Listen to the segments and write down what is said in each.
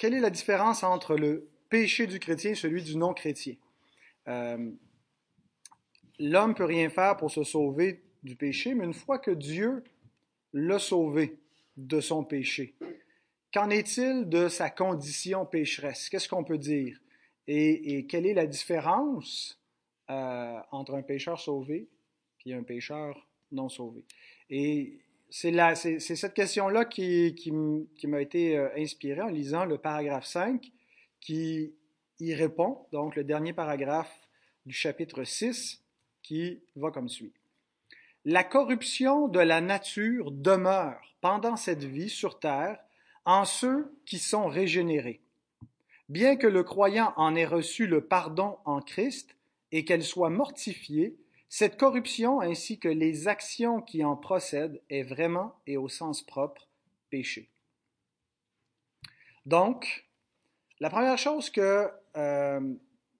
quelle est la différence entre le péché du chrétien et celui du non-chrétien? Euh, L'homme peut rien faire pour se sauver du péché, mais une fois que Dieu l'a sauvé de son péché, qu'en est-il de sa condition pécheresse? Qu'est-ce qu'on peut dire? Et, quelle est la différence euh, entre un pécheur sauvé et un pécheur non sauvé? C'est cette question-là qui, qui, m'a été euh, inspirée en lisant le paragraphe 5 qui y répond, donc le dernier paragraphe du chapitre 6 qui va comme suit. La corruption de la nature demeure pendant cette vie sur terre en ceux qui sont régénérés. Bien que le croyant en ait reçu le pardon en Christ et qu'elle soit mortifiée, cette corruption ainsi que les actions qui en procèdent est vraiment et au sens propre péché. Donc, la première chose que euh,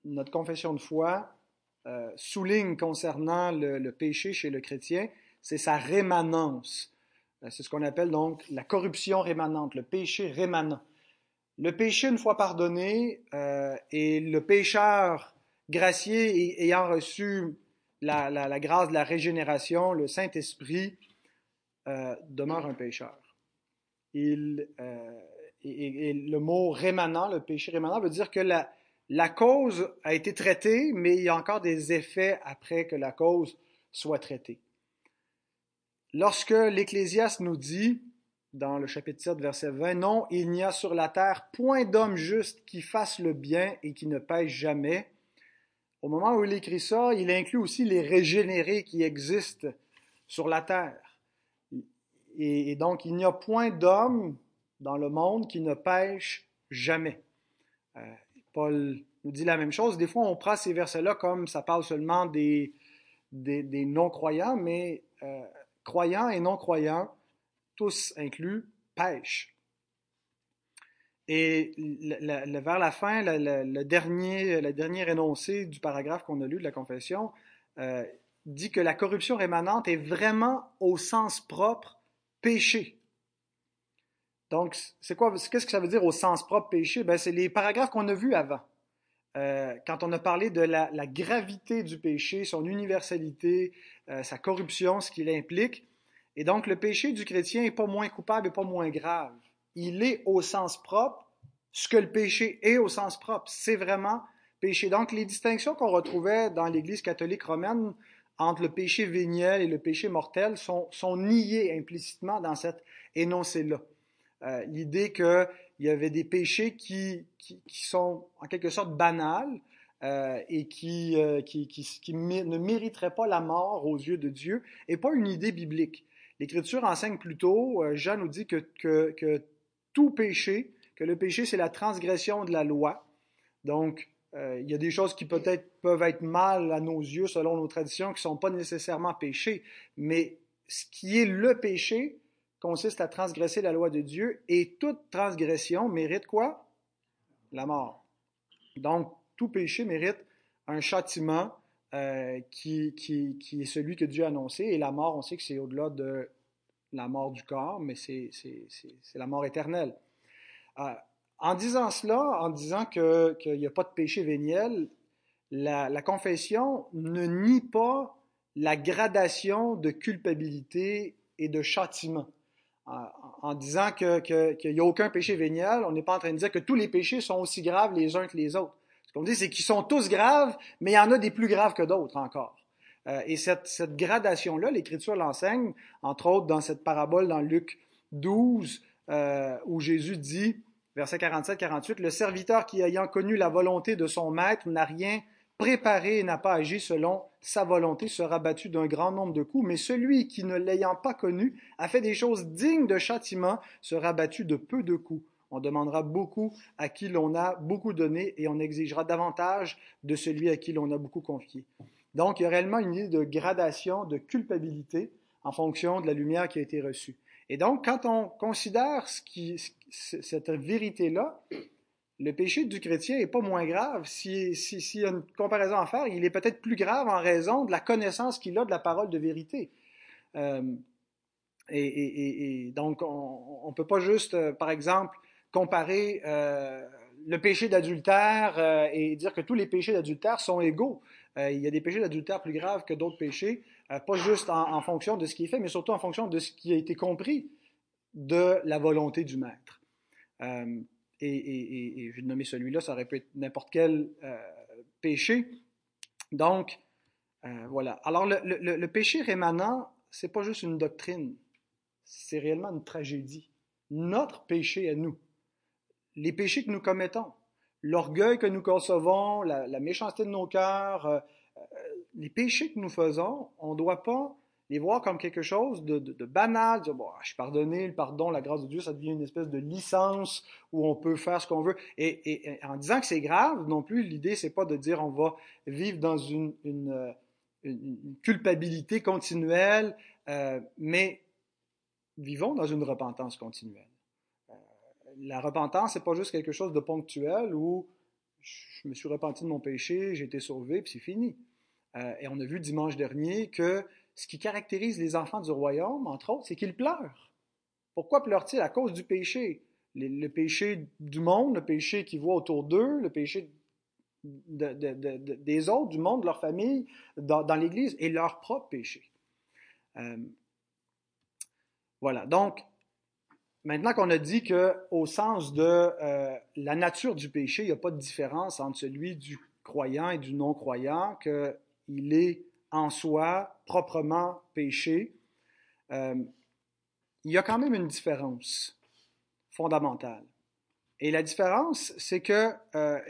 notre confession de foi euh, souligne concernant le, péché chez le chrétien, c'est sa rémanence. Euh, c'est ce qu'on appelle donc la corruption rémanente, le péché rémanent. Le péché, une fois pardonné, et le pécheur gracié ayant reçu la, grâce de la régénération, le Saint-Esprit demeure un pécheur. Il, et, le mot rémanent, le péché rémanent, veut dire que la, la cause a été traitée, mais il y a encore des effets après que la cause soit traitée. Lorsque l'Ecclésiaste nous dit, dans le chapitre 7, verset 20, Non, il n'y a sur la terre point d'homme juste qui fasse le bien et qui ne pêche jamais. Au moment où il écrit ça, il inclut aussi les régénérés qui existent sur la terre. Et, donc, il n'y a point d'homme dans le monde qui ne pêche jamais. Euh, Paul nous dit la même chose. Des fois, on prend ces versets-là comme ça parle seulement des, des, non-croyants, mais euh, croyants et non-croyants, tous inclus, pêchent. Et vers la fin, le, dernier, énoncé du paragraphe qu'on a lu de la confession euh, dit que la corruption rémanente est vraiment au sens propre péché. Donc, c'est quoi, qu'est-ce que ça veut dire au sens propre péché? Ben, c'est les paragraphes qu'on a vus avant. Euh, quand on a parlé de la, gravité du péché, son universalité, euh, sa corruption, ce qu'il implique. Et donc, le péché du chrétien n'est pas moins coupable et pas moins grave. Il est au sens propre ce que le péché est au sens propre. C'est vraiment péché. Donc, les distinctions qu'on retrouvait dans l'Église catholique romaine entre le péché véniel et le péché mortel sont, sont niées implicitement dans cet énoncé-là. Euh, l'idée qu'il y avait des péchés qui, qui, sont en quelque sorte banals euh, et qui, euh, qui, qui, ne mériteraient pas la mort aux yeux de Dieu, et pas une idée biblique. L'Écriture enseigne plutôt, Jean nous dit que, que tout péché, que le péché c'est la transgression de la loi. Donc, il y a des choses qui peut-être peuvent être mal à nos yeux selon nos traditions, qui ne sont pas nécessairement péchés, mais ce qui est le péché, consiste à transgresser la loi de Dieu et toute transgression mérite quoi? La mort. Donc, tout péché mérite un châtiment euh, qui, qui, est celui que Dieu a annoncé. Et la mort, on sait que c'est au-delà de la mort du corps, mais c'est la mort éternelle. Euh, en disant cela, en disant qu'il n'y a pas de péché véniel, la, confession ne nie pas la gradation de culpabilité et de châtiment en, disant qu'il n'y a aucun péché vénial, on n'est pas en train de dire que tous les péchés sont aussi graves les uns que les autres. Ce qu'on dit, c'est qu'ils sont tous graves, mais il y en a des plus graves que d'autres encore. Euh, et cette, gradation-là, l'Écriture l'enseigne, entre autres dans cette parabole dans Luc 12, euh, où Jésus dit, verset 47-48, Le serviteur qui ayant connu la volonté de son maître n'a rien préparé et n'a pas agi selon sa volonté sera battu d'un grand nombre de coups, mais celui qui, ne l'ayant pas connu, a fait des choses dignes de châtiment, sera battu de peu de coups. On demandera beaucoup à qui l'on a beaucoup donné et on exigera davantage de celui à qui l'on a beaucoup confié. Donc, il y a réellement une idée de gradation, de culpabilité en fonction de la lumière qui a été reçue. Et donc, quand on considère cette vérité-là, le péché du chrétien n'est pas moins grave. S'il y a une comparaison à faire, il est peut-être plus grave en raison de la connaissance qu'il a de la parole de vérité. Euh, et, donc, on ne peut pas juste, euh, par exemple, comparer le péché d'adultère et dire que tous les péchés d'adultère sont égaux. Il y a des péchés d'adultère plus graves que d'autres péchés, pas juste en, fonction de ce qui est fait, mais surtout en fonction de ce qui a été compris de la volonté du maître. Euh, et, je vais nommer celui-là, ça aurait pu être n'importe quel euh, péché. Donc, euh, voilà. Alors, le, le, le péché rémanent, c'est pas juste une doctrine, c'est réellement une tragédie. Notre péché à nous, les péchés que nous commettons, l'orgueil que nous concevons, la, méchanceté de nos cœurs, les péchés que nous faisons, on ne doit pas les voir comme quelque chose de, de, banal, dire, bon, je suis pardonné, le pardon, la grâce de Dieu, ça devient une espèce de licence où on peut faire ce qu'on veut. Et, en disant que c'est grave, non plus, l'idée, c'est pas de dire on va vivre dans une, euh, culpabilité continuelle, euh, mais vivons dans une repentance continuelle. La repentance, c'est pas juste quelque chose de ponctuel où je me suis repenti de mon péché, j'ai été sauvé, puis c'est fini. Euh, et on a vu dimanche dernier que ce qui caractérise les enfants du royaume, entre autres, c'est qu'ils pleurent. Pourquoi pleurent-ils? À cause du péché. Le, péché du monde, le péché qu'ils voient autour d'eux, le péché des autres, du monde, de leur famille, dans, l'Église, et leur propre péché. Euh, voilà. Donc, maintenant qu'on a dit qu'au sens de euh, la nature du péché, il n'y a pas de différence entre celui du croyant et du non-croyant, qu'il est en soi proprement péché, euh, il y a quand même une différence fondamentale. Et la différence, c'est que euh,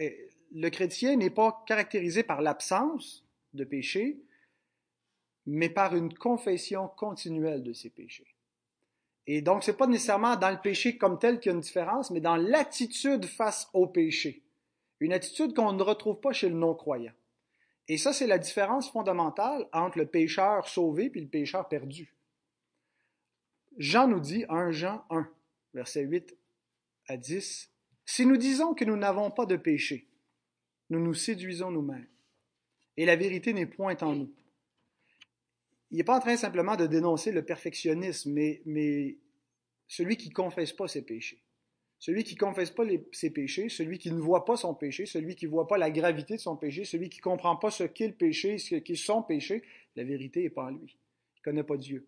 le chrétien n'est pas caractérisé par l'absence de péché, mais par une confession continuelle de ses péchés. Et donc, ce n'est pas nécessairement dans le péché comme tel qu'il y a une différence, mais dans l'attitude face au péché. Une attitude qu'on ne retrouve pas chez le non-croyant. Et ça, c'est la différence fondamentale entre le pécheur sauvé et le pécheur perdu. Jean nous dit, 1 Jean 1, verset 8 à 10, Si nous disons que nous n'avons pas de péché, nous nous séduisons nous-mêmes, et la vérité n'est point en nous. Il n'est pas en train simplement de dénoncer le perfectionnisme, mais, celui qui ne confesse pas ses péchés. Celui qui confesse pas ses péchés, celui qui ne voit pas son péché, celui qui ne voit pas la gravité de son péché, celui qui ne comprend pas ce qu'est le péché, ce qu'est son péché, la vérité n'est pas en lui. Il ne connaît pas Dieu.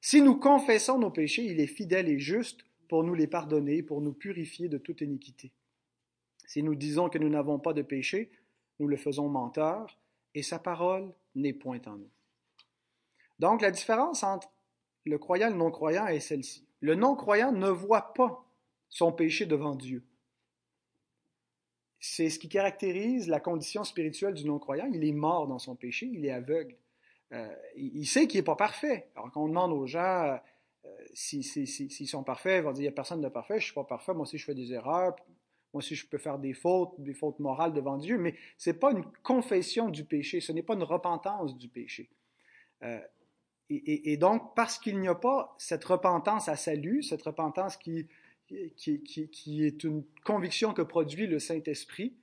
Si nous confessons nos péchés, il est fidèle et juste pour nous les pardonner, pour nous purifier de toute iniquité. Si nous disons que nous n'avons pas de péché, nous le faisons menteur, et sa parole n'est point en nous. Donc la différence entre le croyant et le non-croyant est celle-ci. Le non-croyant ne voit pas son péché devant Dieu. C'est ce qui caractérise la condition spirituelle du non-croyant. Il est mort dans son péché, il est aveugle. Euh, il, sait qu'il n'est pas parfait. Alors quand on demande aux gens euh, s'ils sont parfaits, ils vont dire, il n'y a personne de parfait, je ne suis pas parfait, moi aussi je fais des erreurs, moi aussi je peux faire des fautes, des fautes morales devant Dieu, mais ce n'est pas une confession du péché, ce n'est pas une repentance du péché. Euh, et, donc, parce qu'il n'y a pas cette repentance à salut, cette repentance qui qui, est une conviction que produit le Saint-Esprit,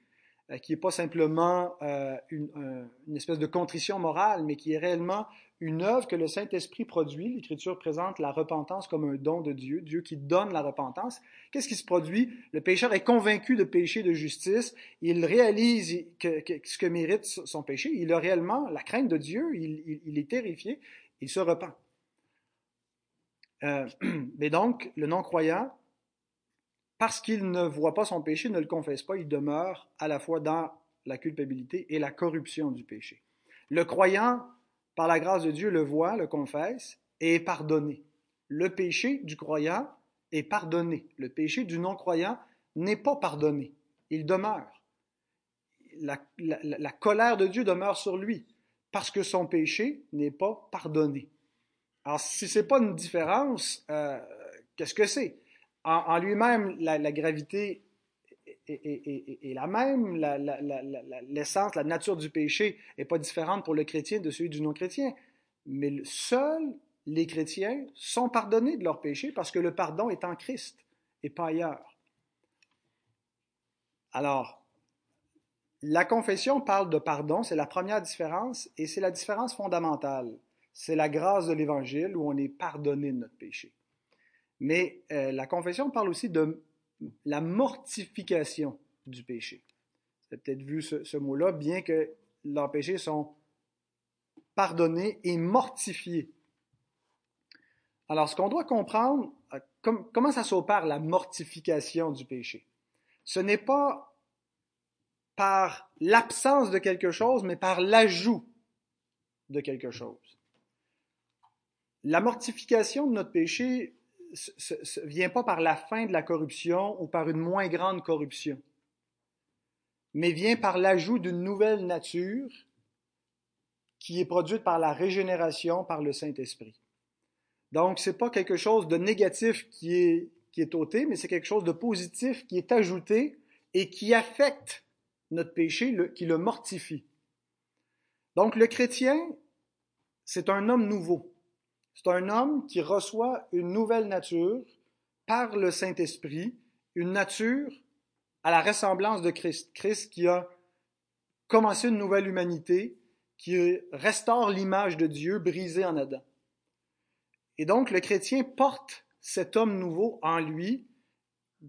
euh, qui n'est pas simplement euh, une, espèce de contrition morale, mais qui est réellement une œuvre que le Saint-Esprit produit. L'Écriture présente la repentance comme un don de Dieu, Dieu qui donne la repentance. Qu'est-ce qui se produit? Le pécheur est convaincu de péché, de justice, il réalise ce que mérite son péché, il a réellement la crainte de Dieu, il, est terrifié, il se repent. Euh, mais donc, le non-croyant parce qu'il ne voit pas son péché, ne le confesse pas, il demeure à la fois dans la culpabilité et la corruption du péché. Le croyant, par la grâce de Dieu, le voit, le confesse et est pardonné. Le péché du croyant est pardonné. Le péché du non-croyant n'est pas pardonné. Il demeure. La, colère de Dieu demeure sur lui parce que son péché n'est pas pardonné. Alors, si ce n'est pas une différence, euh, qu'est-ce que c'est? en, lui-même, la, gravité est, la même, l'essence, la, nature du péché n'est pas différente pour le chrétien de celui du non-chrétien. Mais seuls les chrétiens sont pardonnés de leur péché parce que le pardon est en Christ et pas ailleurs. Alors, la confession parle de pardon, c'est la première différence et c'est la différence fondamentale. C'est la grâce de l'Évangile où on est pardonné de notre péché. Mais euh, la confession parle aussi de la mortification du péché. Vous avez peut-être vu ce, mot-là, bien que leurs péchés sont pardonnés et mortifiés. Alors, ce qu'on doit comprendre, euh, comment ça s'opère la mortification du péché? Ce n'est pas par l'absence de quelque chose, mais par l'ajout de quelque chose. La mortification de notre péché ne vient pas par la fin de la corruption ou par une moins grande corruption, mais vient par l'ajout d'une nouvelle nature qui est produite par la régénération par le Saint-Esprit. Donc, ce n'est pas quelque chose de négatif qui est, qui est ôté, mais c'est quelque chose de positif qui est ajouté et qui affecte notre péché, qui le mortifie. Donc, le chrétien, c'est un homme nouveau. C'est un homme qui reçoit une nouvelle nature par le Saint-Esprit, une nature à la ressemblance de Christ. Christ qui a commencé une nouvelle humanité, qui restaure l'image de Dieu brisée en Adam. Et donc, le chrétien porte cet homme nouveau en lui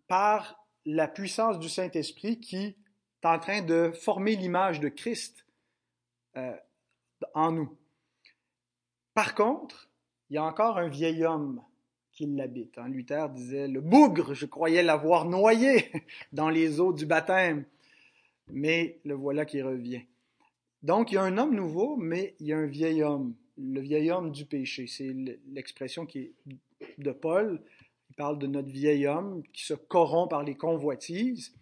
par la puissance du Saint-Esprit qui est en train de former l'image de Christ euh, en nous. Par contre, il y a encore un vieil homme qui l'habite. Hein. Luther disait, le bougre, je croyais l'avoir noyé dans les eaux du baptême, mais le voilà qui revient. Donc, il y a un homme nouveau, mais il y a un vieil homme le vieil homme du péché. C'est l'expression qui de Paul. Il parle de notre vieil homme qui se corrompt par les convoitises.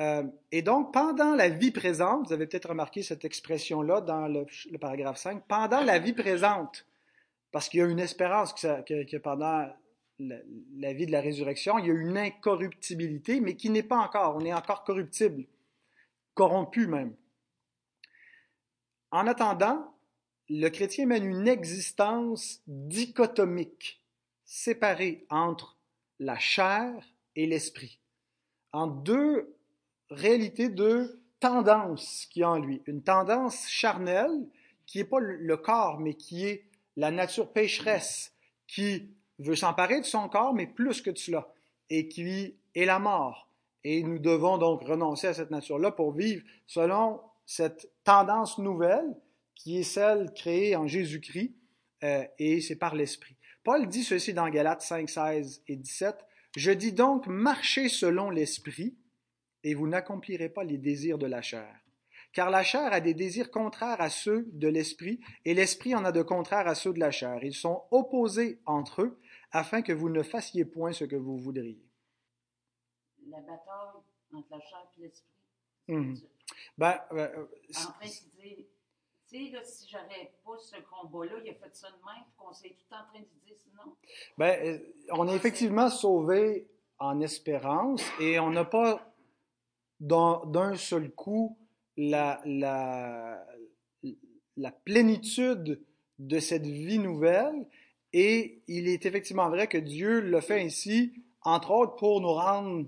Euh, et donc, pendant la vie présente, vous avez peut-être remarqué cette expression-là dans le, paragraphe 5, pendant la vie présente, parce qu'il y a une espérance que, pendant la, la, vie de la résurrection, il y a une incorruptibilité, mais qui n'est pas encore, on est encore corruptible, corrompu même. En attendant, le chrétien mène une existence dichotomique, séparée entre la chair et l'esprit, en deux réalités, deux tendances qu'il y a en lui. Une tendance charnelle, qui n'est pas le corps, mais qui est la nature pécheresse, qui veut s'emparer de son corps, mais plus que de cela, et qui est la mort. Et nous devons donc renoncer à cette nature-là pour vivre selon cette tendance nouvelle qui est celle créée en Jésus-Christ, euh, et c'est par l'Esprit. Paul dit ceci dans Galates 5, 16 et 17. Je dis donc, marchez selon l'Esprit, et vous n'accomplirez pas les désirs de la chair. Car la chair a des désirs contraires à ceux de l'Esprit, et l'Esprit en a de contraires à ceux de la chair. Ils sont opposés entre eux, afin que vous ne fassiez point ce que vous voudriez. La bataille entre la chair et l'Esprit. Mmh. Ben, euh, en train de si j'avais pas ce combat-là, il a fait ça de même, qu'on s'est tout en train de dire sinon? Ben, euh, on est effectivement sauvé en espérance et on n'a pas d'un seul coup la, la, plénitude de cette vie nouvelle. Et il est effectivement vrai que Dieu le fait ainsi, entre autres, pour nous rendre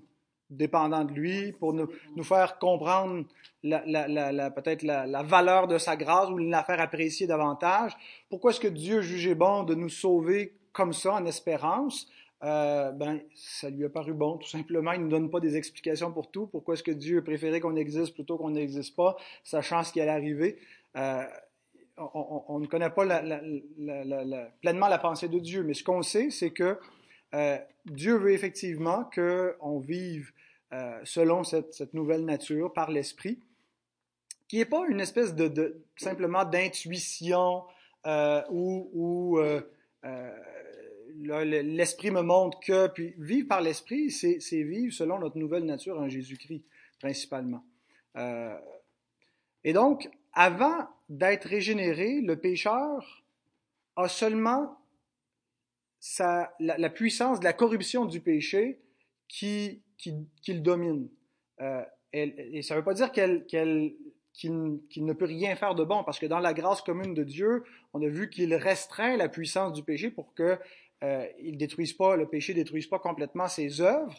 dépendant de lui, pour nous, nous faire comprendre la, peut-être la, valeur de sa grâce ou la faire apprécier davantage. Pourquoi est-ce que Dieu jugeait bon de nous sauver comme ça en espérance? Euh, ben, ça lui a paru bon, tout simplement. Il ne nous donne pas des explications pour tout. Pourquoi est-ce que Dieu a préféré qu'on existe plutôt qu'on n'existe pas, sachant ce qui allait arriver? Euh, on, ne connaît pas pleinement la pensée de Dieu, mais ce qu'on sait, c'est que euh, Dieu veut effectivement qu'on vive selon cette, nouvelle nature par l'esprit, qui n'est pas une espèce de, simplement d'intuition où, l'esprit me montre que, puis vivre par l'esprit, c'est vivre selon notre nouvelle nature en Jésus-Christ, principalement. et donc, avant d'être régénéré, le pécheur a seulement la, puissance de la corruption du péché qui, domine. Euh, et ça ne veut pas dire qu'elle, qu'il, ne peut rien faire de bon, parce que dans la grâce commune de Dieu, on a vu qu'il restreint la puissance du péché pour que euh, il détruise pas, le péché détruise pas complètement ses œuvres.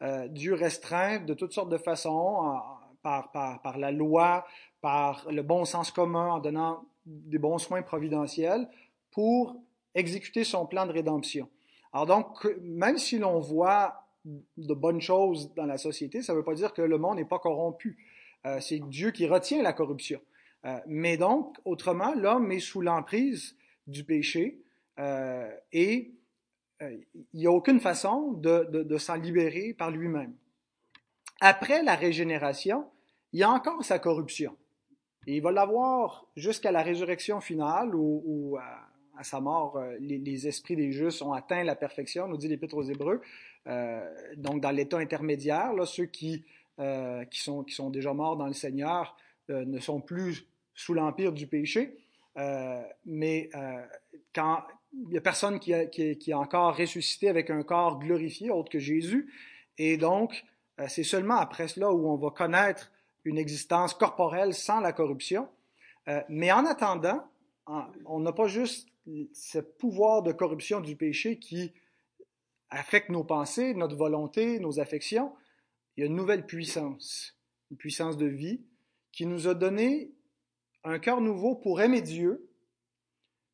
Euh, Dieu restreint de toutes sortes de façons, par, la loi, par le bon sens commun, en donnant des bons soins providentiels, pour exécuter son plan de rédemption. Alors donc, même si l'on voit de bonnes choses dans la société, ça ne veut pas dire que le monde n'est pas corrompu. Euh, c'est Dieu qui retient la corruption. Euh, mais donc, autrement, l'homme est sous l'emprise du péché et il n'y a aucune façon de, de, s'en libérer par lui-même. Après la régénération, il y a encore sa corruption. Et il va l'avoir jusqu'à la résurrection finale où, à, sa mort, les, les, esprits des justes ont atteint la perfection, nous dit l'Épître aux Hébreux. Euh, donc, dans l'état intermédiaire, ceux qui, euh, qui, sont, qui sont déjà morts dans le Seigneur euh, ne sont plus sous l'empire du péché. mais quand il n'y a personne qui, a, qui, qui, a encore ressuscité avec un corps glorifié, autre que Jésus, et donc, c'est seulement après cela où on va connaître une existence corporelle sans la corruption. mais en attendant, on n'a pas juste ce pouvoir de corruption du péché qui affecte nos pensées, notre volonté, nos affections, il y a une nouvelle puissance, une puissance de vie qui nous a donné un cœur nouveau pour aimer Dieu,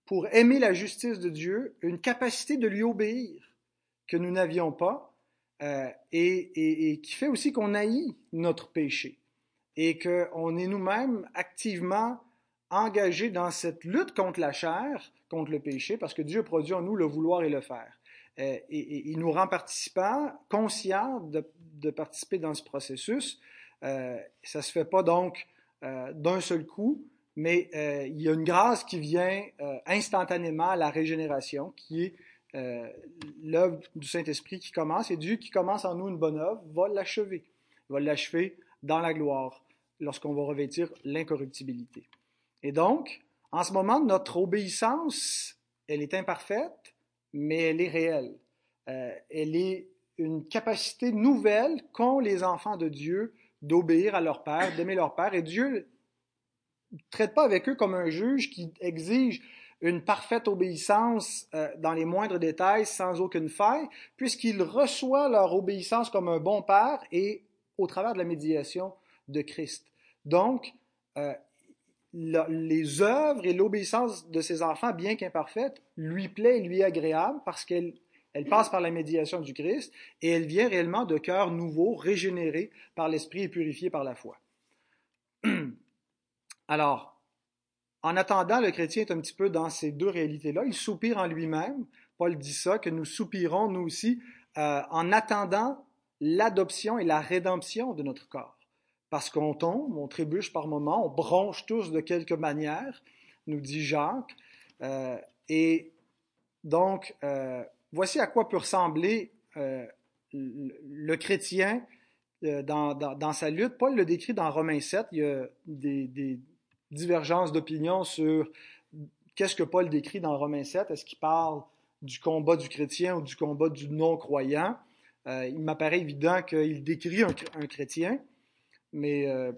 pour aimer la justice de Dieu, une capacité de lui obéir que nous n'avions pas, euh, et, qui fait aussi qu'on haït notre péché et qu'on est nous-mêmes activement engagés dans cette lutte contre la chair, contre le péché, parce que Dieu produit en nous le vouloir et le faire. Euh, et, il nous rend participants, conscients de, participer dans ce processus. Euh, ça se fait pas donc d'un seul coup, mais euh, il y a une grâce qui vient euh, instantanément à la régénération, qui est euh, l'œuvre du Saint-Esprit qui commence, et Dieu qui commence en nous une bonne œuvre va l'achever, va l'achever dans la gloire, lorsqu'on va revêtir l'incorruptibilité. Et donc, en ce moment, notre obéissance, elle est imparfaite, mais elle est réelle. Elle est une capacité nouvelle qu'ont les enfants de Dieu d'obéir à leur Père, d'aimer leur Père. Et Dieu traite pas avec eux comme un juge qui exige une parfaite obéissance euh, dans les moindres détails sans aucune faille, puisqu'il reçoit leur obéissance comme un bon Père et au travers de la médiation de Christ. Donc, euh, les œuvres et l'obéissance de ses enfants, bien qu'imparfaites, lui plaît et lui est agréable parce qu'elle elle passe par la médiation du Christ et elle vient réellement de cœurs nouveaux, régénérés par l'Esprit et purifiés par la foi. Alors, en attendant, le chrétien est un petit peu dans ces deux réalités-là. Il soupire en lui-même. Paul dit ça, que nous soupirons, nous aussi, euh, en attendant l'adoption et la rédemption de notre corps parce qu'on tombe, on trébuche par moments, on bronche tous de quelque manière, nous dit Jacques. Euh, et donc, euh, voici à quoi peut ressembler le chrétien dans, sa lutte. Paul le décrit dans Romains 7. Il y a des divergences d'opinion sur qu'est-ce que Paul décrit dans Romains 7. Est-ce qu'il parle du combat du chrétien ou du combat du non-croyant? Euh, il m'apparaît évident qu'il décrit un, chrétien mais euh,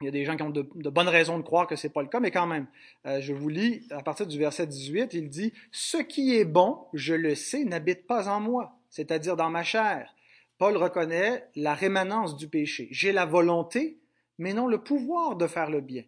il y a des gens qui ont de, de bonnes raisons de croire que ce n'est pas le cas, mais quand même, euh, je vous lis à partir du verset 18, il dit Ce qui est bon, je le sais, n'habite pas en moi, c'est-à-dire dans ma chair. Paul reconnaît la rémanence du péché. J'ai la volonté, mais non le pouvoir de faire le bien.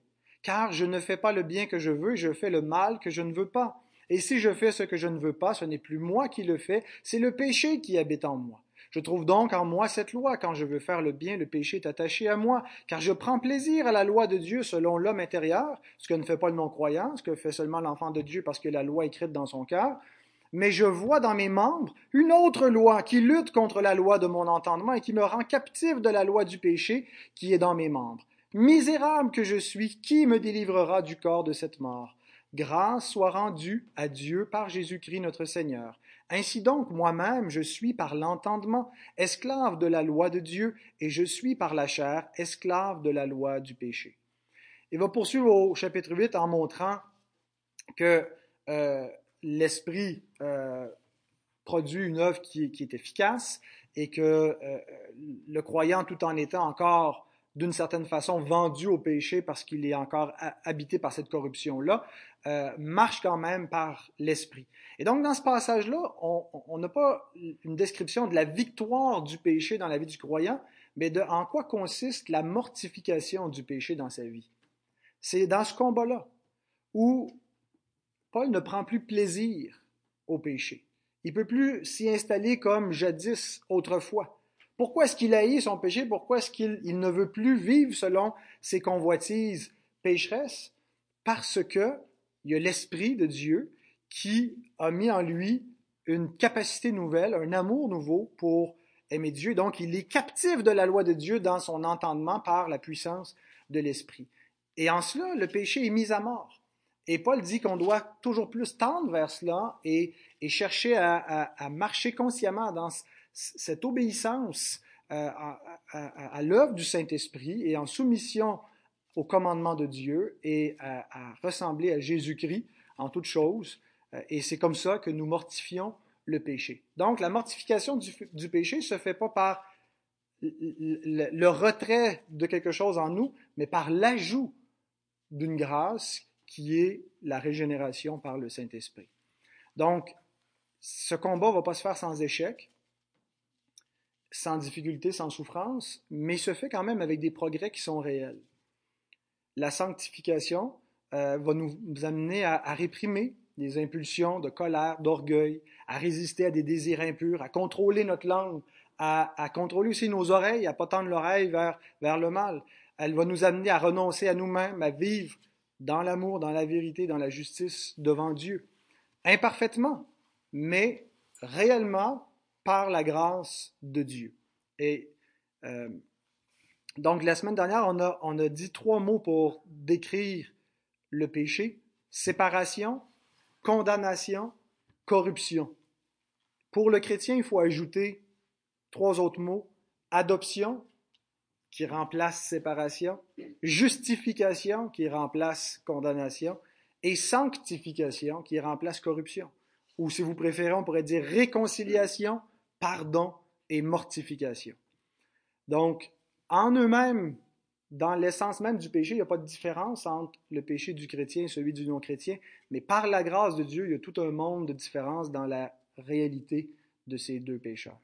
Car je ne fais pas le bien que je veux, je fais le mal que je ne veux pas. Et si je fais ce que je ne veux pas, ce n'est plus moi qui le fais, c'est le péché qui habite en moi. Je trouve donc en moi cette loi. Quand je veux faire le bien, le péché est attaché à moi, car je prends plaisir à la loi de Dieu selon l'homme intérieur, ce que ne fait pas le non-croyant, ce que fait seulement l'enfant de Dieu parce que la loi est écrite dans son cœur. Mais je vois dans mes membres une autre loi qui lutte contre la loi de mon entendement et qui me rend captif de la loi du péché qui est dans mes membres. Misérable que je suis, qui me délivrera du corps de cette mort? Grâce soit rendue à Dieu par Jésus-Christ notre Seigneur. Ainsi donc, moi-même, je suis par l'entendement esclave de la loi de Dieu, et je suis par la chair esclave de la loi du péché. Il va poursuivre au chapitre 8 en montrant que euh, l'Esprit euh, produit une œuvre qui, est efficace et que euh, le croyant, tout en étant encore d'une certaine façon vendu au péché parce qu'il est encore habité par cette corruption-là, euh, marche quand même par l'esprit. Et donc, dans ce passage-là, on n'a pas une description de la victoire du péché dans la vie du croyant, mais de en quoi consiste la mortification du péché dans sa vie. C'est dans ce combat-là où Paul ne prend plus plaisir au péché. Il peut plus s'y installer comme jadis autrefois. Pourquoi est-ce qu'il haït son péché? Pourquoi est-ce qu'il ne veut plus vivre selon ses convoitises pécheresses? Parce que il y a l'Esprit de Dieu qui a mis en lui une capacité nouvelle, un amour nouveau pour aimer Dieu. Donc, il est captif de la loi de Dieu dans son entendement par la puissance de l'Esprit. Et en cela, le péché est mis à mort. Et Paul dit qu'on doit toujours plus tendre vers cela et, chercher à, marcher consciemment dans cette obéissance euh, à, l'œuvre du Saint-Esprit et en soumission au commandement de Dieu et à, ressembler à Jésus-Christ en toutes choses. Euh, et c'est comme ça que nous mortifions le péché. Donc, la mortification du, péché ne se fait pas par le, retrait de quelque chose en nous, mais par l'ajout d'une grâce qui est la régénération par le Saint-Esprit. Donc, ce combat ne va pas se faire sans échec, sans difficulté, sans souffrance, mais se fait quand même avec des progrès qui sont réels. La sanctification euh, va nous amener à, réprimer des impulsions de colère, d'orgueil, à résister à des désirs impurs, à contrôler notre langue, à, contrôler aussi nos oreilles, à pas tendre l'oreille vers, vers le mal. Elle va nous amener à renoncer à nous-mêmes, à vivre dans l'amour, dans la vérité, dans la justice devant Dieu. Imparfaitement, mais réellement par la grâce de Dieu. Et euh, donc la semaine dernière, on a, on a dit trois mots pour décrire le péché. Séparation, condamnation, corruption. Pour le chrétien, il faut ajouter trois autres mots. Adoption, qui remplace séparation, justification, qui remplace condamnation, et sanctification, qui remplace corruption. Ou si vous préférez, on pourrait dire réconciliation, pardon et mortification. Donc, en eux-mêmes, dans l'essence même du péché, il n'y a pas de différence entre le péché du chrétien et celui du non-chrétien, mais par la grâce de Dieu, il y a tout un monde de différence dans la réalité de ces deux pécheurs.